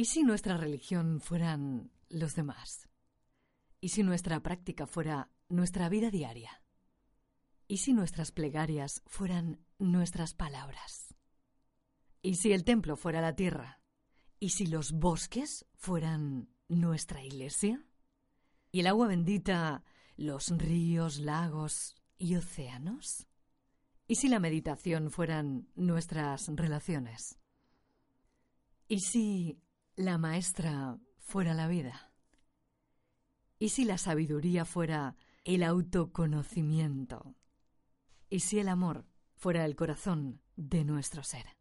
¿Y si nuestra religión fueran los demás? ¿Y si nuestra práctica fuera nuestra vida diaria? ¿Y si nuestras plegarias fueran nuestras palabras? ¿Y si el templo fuera la tierra? ¿Y si los bosques fueran nuestra iglesia? ¿Y el agua bendita los ríos, lagos y océanos? ¿Y si la meditación fueran nuestras relaciones? ¿Y si la maestra fuera la vida? ¿Y si la sabiduría fuera el autoconocimiento? ¿Y si el amor fuera el corazón de nuestro ser?